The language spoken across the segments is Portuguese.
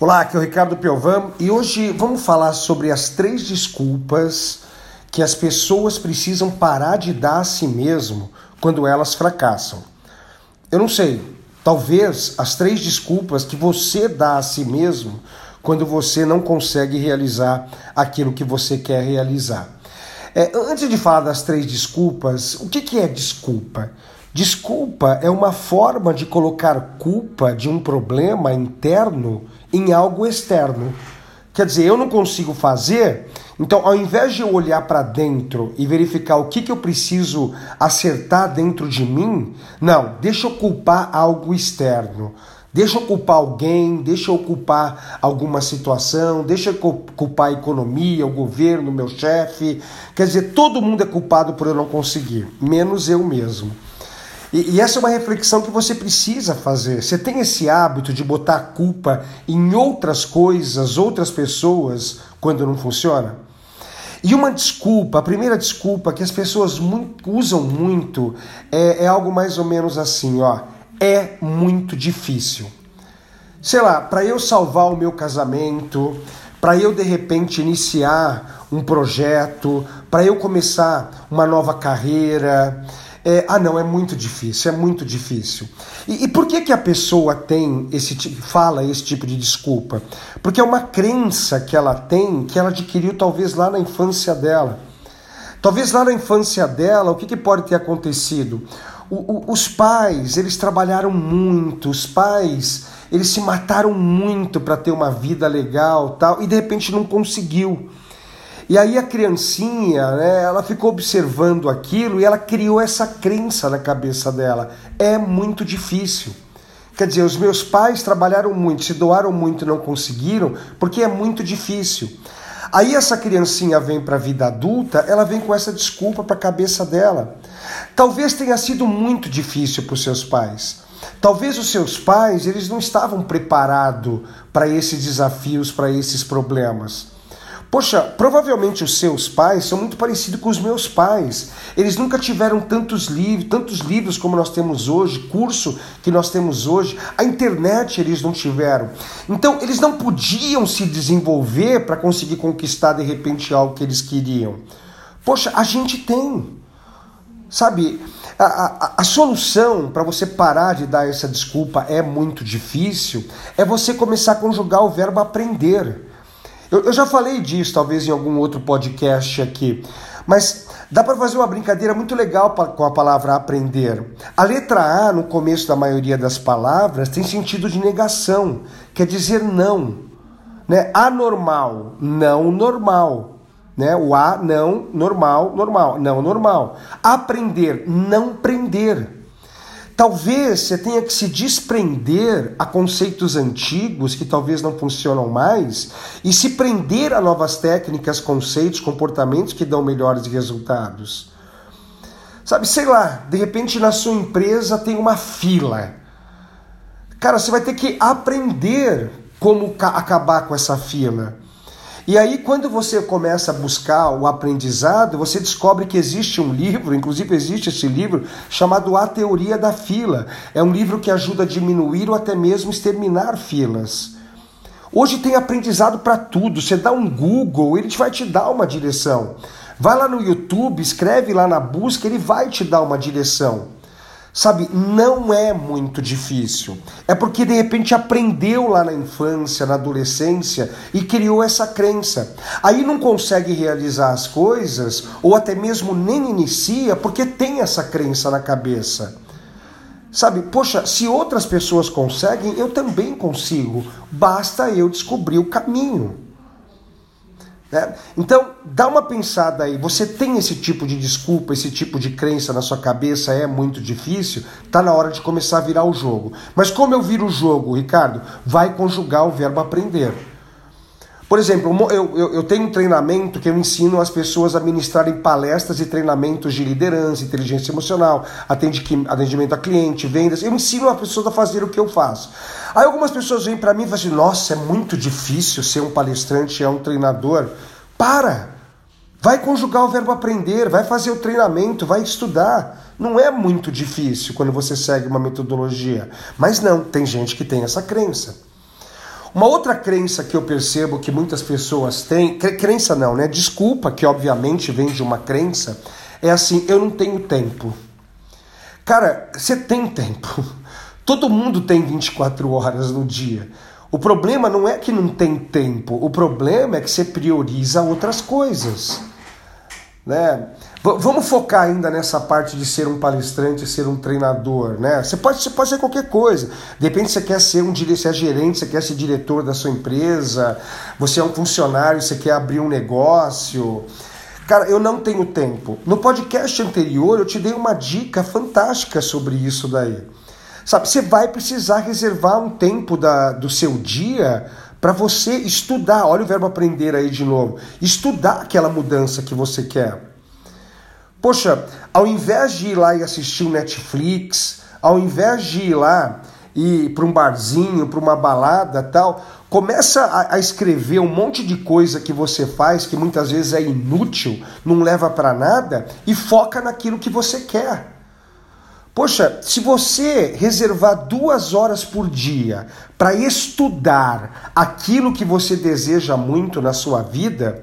Olá, aqui é o Ricardo Piovan e hoje vamos falar sobre as três desculpas que as pessoas precisam parar de dar a si mesmo quando elas fracassam. Eu não sei, talvez as três desculpas que você dá a si mesmo quando você não consegue realizar aquilo que você quer realizar. É, antes de falar das três desculpas, o que, que é desculpa? Desculpa é uma forma de colocar culpa de um problema interno em algo externo. Quer dizer, eu não consigo fazer, então ao invés de eu olhar para dentro e verificar o que, que eu preciso acertar dentro de mim, não, deixa eu culpar algo externo. Deixa eu culpar alguém, deixa eu culpar alguma situação, deixa eu culpar a economia, o governo, meu chefe. Quer dizer, todo mundo é culpado por eu não conseguir, menos eu mesmo. E, e, essa é uma reflexão que você precisa fazer. Você tem esse hábito de botar a culpa em outras coisas, outras pessoas, quando não funciona? E uma desculpa, a primeira desculpa que as pessoas muito, usam muito é, é algo mais ou menos assim, ó. É muito difícil. Sei lá, para eu salvar o meu casamento, para eu de repente iniciar um projeto, para eu começar uma nova carreira, é, ah, não, é muito difícil, é muito difícil. E, e, por que, que a pessoa tem esse fala esse tipo de desculpa? Porque é uma crença que ela tem, que ela adquiriu talvez lá na infância dela. Talvez lá na infância dela, o que, que pode ter acontecido? O, o, os pais, eles trabalharam muito, os pais, eles se mataram muito para ter uma vida legal, tal, e de repente não conseguiu. E aí a criancinha, né, ela ficou observando aquilo e ela criou essa crença na cabeça dela. É muito difícil. Quer dizer, os meus pais trabalharam muito, se doaram muito e não conseguiram, porque é muito difícil. Aí essa criancinha vem para a vida adulta, ela vem com essa desculpa para a cabeça dela. Talvez tenha sido muito difícil para os seus pais. Talvez os seus pais, eles não estavam preparados para esses desafios, para esses problemas. Poxa, provavelmente os seus pais são muito parecidos com os meus pais. Eles nunca tiveram tantos livros, tantos livros como nós temos hoje, curso que nós temos hoje. A internet eles não tiveram. Então, eles não podiam se desenvolver para conseguir conquistar de repente algo que eles queriam. Poxa, a gente tem. Sabe, a, a, a solução para você parar de dar essa desculpa é muito difícil, é você começar a conjugar o verbo aprender. Eu, eu já falei disso, talvez em algum outro podcast aqui, mas dá para fazer uma brincadeira muito legal com a palavra aprender. A letra A, no começo da maioria das palavras, tem sentido de negação, quer dizer não. Né? Anormal, não normal. Né? O A, não, normal, normal, não normal. Aprender, não prender. Talvez você tenha que se desprender a conceitos antigos que talvez não funcionam mais e se prender a novas técnicas, conceitos, comportamentos que dão melhores resultados. Sabe, sei lá, de repente na sua empresa tem uma fila. Cara, você vai ter que aprender como acabar com essa fila. E aí, quando você começa a buscar o aprendizado, você descobre que existe um livro, inclusive existe esse livro, chamado A Teoria da Fila. É um livro que ajuda a diminuir ou até mesmo exterminar filas. Hoje tem aprendizado para tudo. Você dá um Google, ele vai te dar uma direção. Vai lá no YouTube, escreve lá na busca, ele vai te dar uma direção. Sabe, não é muito difícil. É porque de repente aprendeu lá na infância, na adolescência e criou essa crença. Aí não consegue realizar as coisas ou até mesmo nem inicia porque tem essa crença na cabeça. Sabe, poxa, se outras pessoas conseguem, eu também consigo. Basta eu descobrir o caminho. Né? Então, dá uma pensada aí. Você tem esse tipo de desculpa, esse tipo de crença na sua cabeça, é muito difícil? Tá na hora de começar a virar o jogo. Mas como eu viro o jogo, Ricardo? Vai conjugar o verbo aprender. Por exemplo, eu, eu, eu, tenho um treinamento que eu ensino as pessoas a ministrarem palestras e treinamentos de liderança, inteligência emocional, atendimento a cliente, vendas. Eu ensino a pessoa a fazer o que eu faço. Aí algumas pessoas vêm para mim e falam assim: nossa, é muito difícil ser um palestrante, é um treinador. Para! Vai conjugar o verbo aprender, vai fazer o treinamento, vai estudar. Não é muito difícil quando você segue uma metodologia. Mas não, tem gente que tem essa crença. Uma outra crença que eu percebo que muitas pessoas têm, crença não, né? Desculpa, que obviamente vem de uma crença, é assim: eu não tenho tempo. Cara, você tem tempo. Todo mundo tem 24 horas no dia. O problema não é que não tem tempo, o problema é que você prioriza outras coisas. Né? vamos focar ainda nessa parte de ser um palestrante, ser um treinador, né? Você pode, você pode ser qualquer coisa. Depende se você quer ser um você é gerente, você quer ser diretor da sua empresa, você é um funcionário, você quer abrir um negócio. Cara, eu não tenho tempo. No podcast anterior eu te dei uma dica fantástica sobre isso daí. Sabe, você vai precisar reservar um tempo da, do seu dia para você estudar. Olha o verbo aprender aí de novo. Estudar aquela mudança que você quer. Poxa, ao invés de ir lá e assistir um Netflix, ao invés de ir lá e para um barzinho, para uma balada, tal, começa a, a, escrever um monte de coisa que você faz que muitas vezes é inútil, não leva para nada e foca naquilo que você quer. Poxa, se você reservar duas horas por dia para estudar aquilo que você deseja muito na sua vida,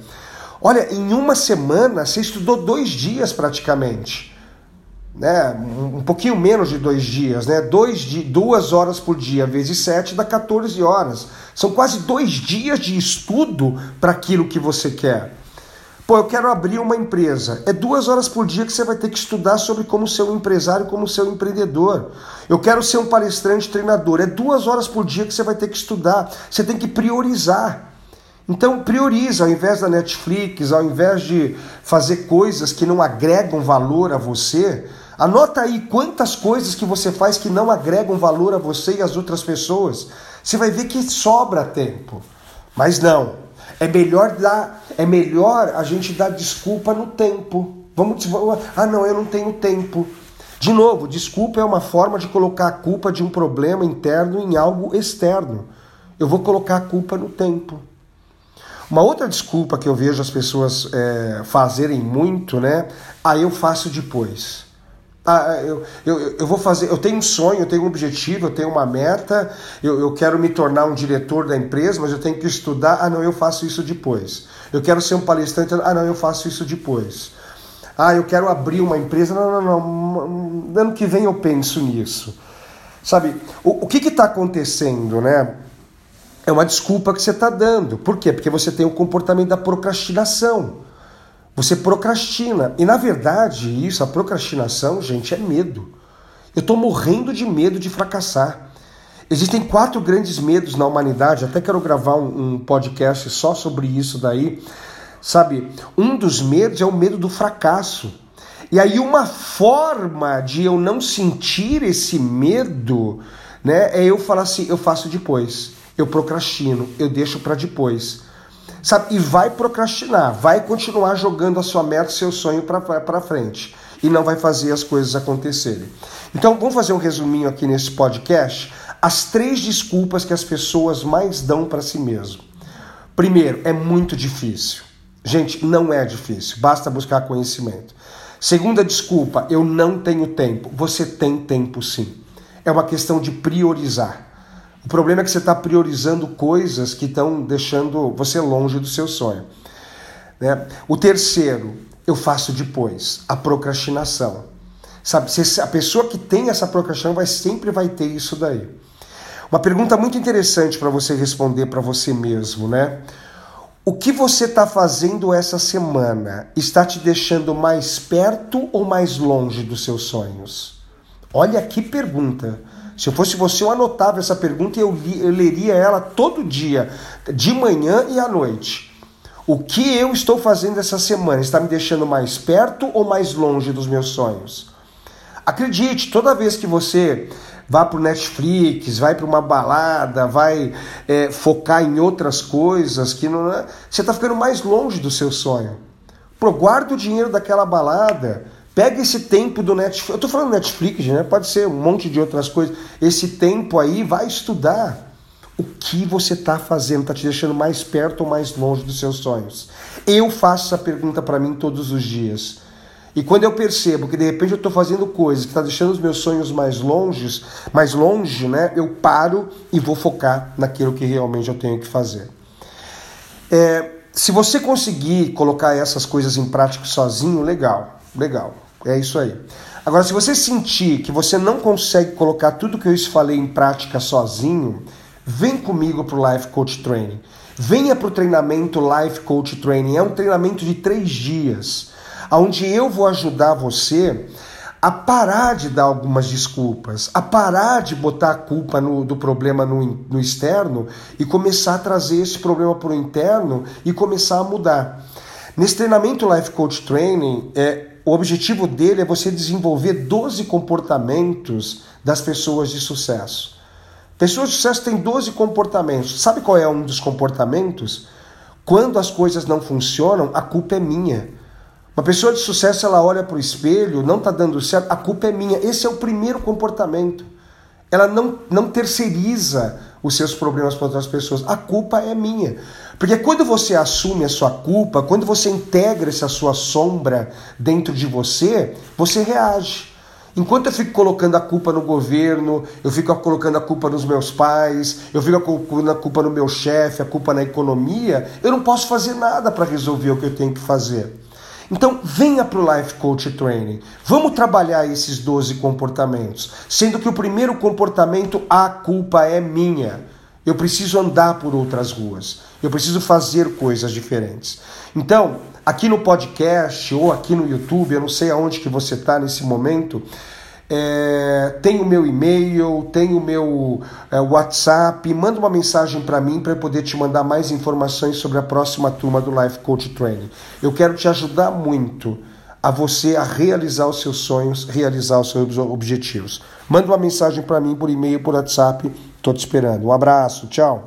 olha, em uma semana você estudou dois dias praticamente. Né? Um pouquinho menos de dois dias, né? Dois de, duas horas por dia vezes sete dá 14 horas. São quase dois dias de estudo para aquilo que você quer. Pô, eu quero abrir uma empresa. É duas horas por dia que você vai ter que estudar sobre como ser um empresário, como ser um empreendedor. Eu quero ser um palestrante, treinador. É duas horas por dia que você vai ter que estudar. Você tem que priorizar. Então prioriza, ao invés da Netflix, ao invés de fazer coisas que não agregam valor a você, anota aí quantas coisas que você faz que não agregam valor a você e às outras pessoas. Você vai ver que sobra tempo. Mas não, é melhor dar, é melhor a gente dar desculpa no tempo. Vamos, ah, não, eu não tenho tempo. De novo, desculpa é uma forma de colocar a culpa de um problema interno em algo externo. Eu vou colocar a culpa no tempo. Uma outra desculpa que eu vejo as pessoas é, fazerem muito, né? Ah, eu faço depois. Ah, eu, eu, eu vou fazer, eu tenho um sonho, eu tenho um objetivo, eu tenho uma meta, eu, eu quero me tornar um diretor da empresa, mas eu tenho que estudar. Ah, não, eu faço isso depois. Eu quero ser um palestrante. Ah, não, eu faço isso depois. Ah, eu quero abrir uma empresa. Não, não, não. Ano que vem eu penso nisso. Sabe, o, o que está acontecendo, né? É uma desculpa que você está dando. Por quê? Porque você tem o comportamento da procrastinação. Você procrastina. E na verdade, isso, a procrastinação, gente, é medo. Eu estou morrendo de medo de fracassar. Existem quatro grandes medos na humanidade, até quero gravar um, um podcast só sobre isso daí. Sabe, um dos medos é o medo do fracasso. E aí uma forma de eu não sentir esse medo, né, é eu falar assim, eu faço depois. Eu procrastino, eu deixo para depois. Sabe? E vai procrastinar, vai continuar jogando a sua meta, seu sonho para frente. E não vai fazer as coisas acontecerem. Então, vamos fazer um resuminho aqui nesse podcast. As três desculpas que as pessoas mais dão para si mesmo. Primeiro, é muito difícil. Gente, não é difícil, basta buscar conhecimento. Segunda desculpa, eu não tenho tempo. Você tem tempo sim. É uma questão de priorizar. O problema é que você está priorizando coisas que estão deixando você longe do seu sonho. Né? O terceiro, eu faço depois, a procrastinação. Sabe, a pessoa que tem essa procrastinação vai, sempre vai ter isso daí. Uma pergunta muito interessante para você responder para você mesmo, né? O que você está fazendo essa semana está te deixando mais perto ou mais longe dos seus sonhos? Olha que pergunta. Se eu fosse você, eu anotava essa pergunta e eu, li, eu leria ela todo dia, de manhã e à noite. O que eu estou fazendo essa semana está me deixando mais perto ou mais longe dos meus sonhos? Acredite, toda vez que você vai para o Netflix, vai para uma balada, vai é, focar em outras coisas, que não é, você está ficando mais longe do seu sonho. Pô, guarda o dinheiro daquela balada, Pega esse tempo do Netflix. Eu tô falando Netflix, né? Pode ser um monte de outras coisas. Esse tempo aí, vai estudar. O que você está fazendo está te deixando mais perto ou mais longe dos seus sonhos? Eu faço essa pergunta para mim todos os dias. E quando eu percebo que de repente eu estou fazendo coisas que está deixando os meus sonhos mais longe, mais longe, né? Eu paro e vou focar naquilo que realmente eu tenho que fazer. É, se você conseguir colocar essas coisas em prática sozinho, legal, legal. É isso aí. Agora, se você sentir que você não consegue colocar tudo que eu falei em prática sozinho, vem comigo para o Life Coach Training. Venha para o treinamento Life Coach Training. É um treinamento de três dias, onde eu vou ajudar você a parar de dar algumas desculpas, a parar de botar a culpa no, do problema no, no externo e começar a trazer esse problema para o interno e começar a mudar. Nesse treinamento Life Coach Training, é, o objetivo dele é você desenvolver 12 comportamentos das pessoas de sucesso. Pessoas de sucesso têm 12 comportamentos. Sabe qual é um dos comportamentos? Quando as coisas não funcionam, a culpa é minha. Uma pessoa de sucesso, ela olha para o espelho, não está dando certo, a culpa é minha. Esse é o primeiro comportamento. Ela não, não terceiriza os seus problemas para outras pessoas. A culpa é minha. Porque quando você assume a sua culpa, quando você integra essa sua sombra dentro de você, você reage. Enquanto eu fico colocando a culpa no governo, eu fico colocando a culpa nos meus pais, eu fico colocando a culpa no meu chefe, a culpa na economia, eu não posso fazer nada para resolver o que eu tenho que fazer. Então, venha para o Life Coach Training. Vamos trabalhar esses 12 comportamentos. Sendo que o primeiro comportamento, a culpa é minha. Eu preciso andar por outras ruas. Eu preciso fazer coisas diferentes. Então, aqui no podcast ou aqui no YouTube, eu não sei aonde que você está nesse momento, é, tem o meu e-mail, tem o meu é, WhatsApp, manda uma mensagem para mim para eu poder te mandar mais informações sobre a próxima turma do Life Coach Training. Eu quero te ajudar muito a você a realizar os seus sonhos, realizar os seus objetivos. Manda uma mensagem para mim por e-mail, por WhatsApp, estou te esperando. Um abraço, tchau.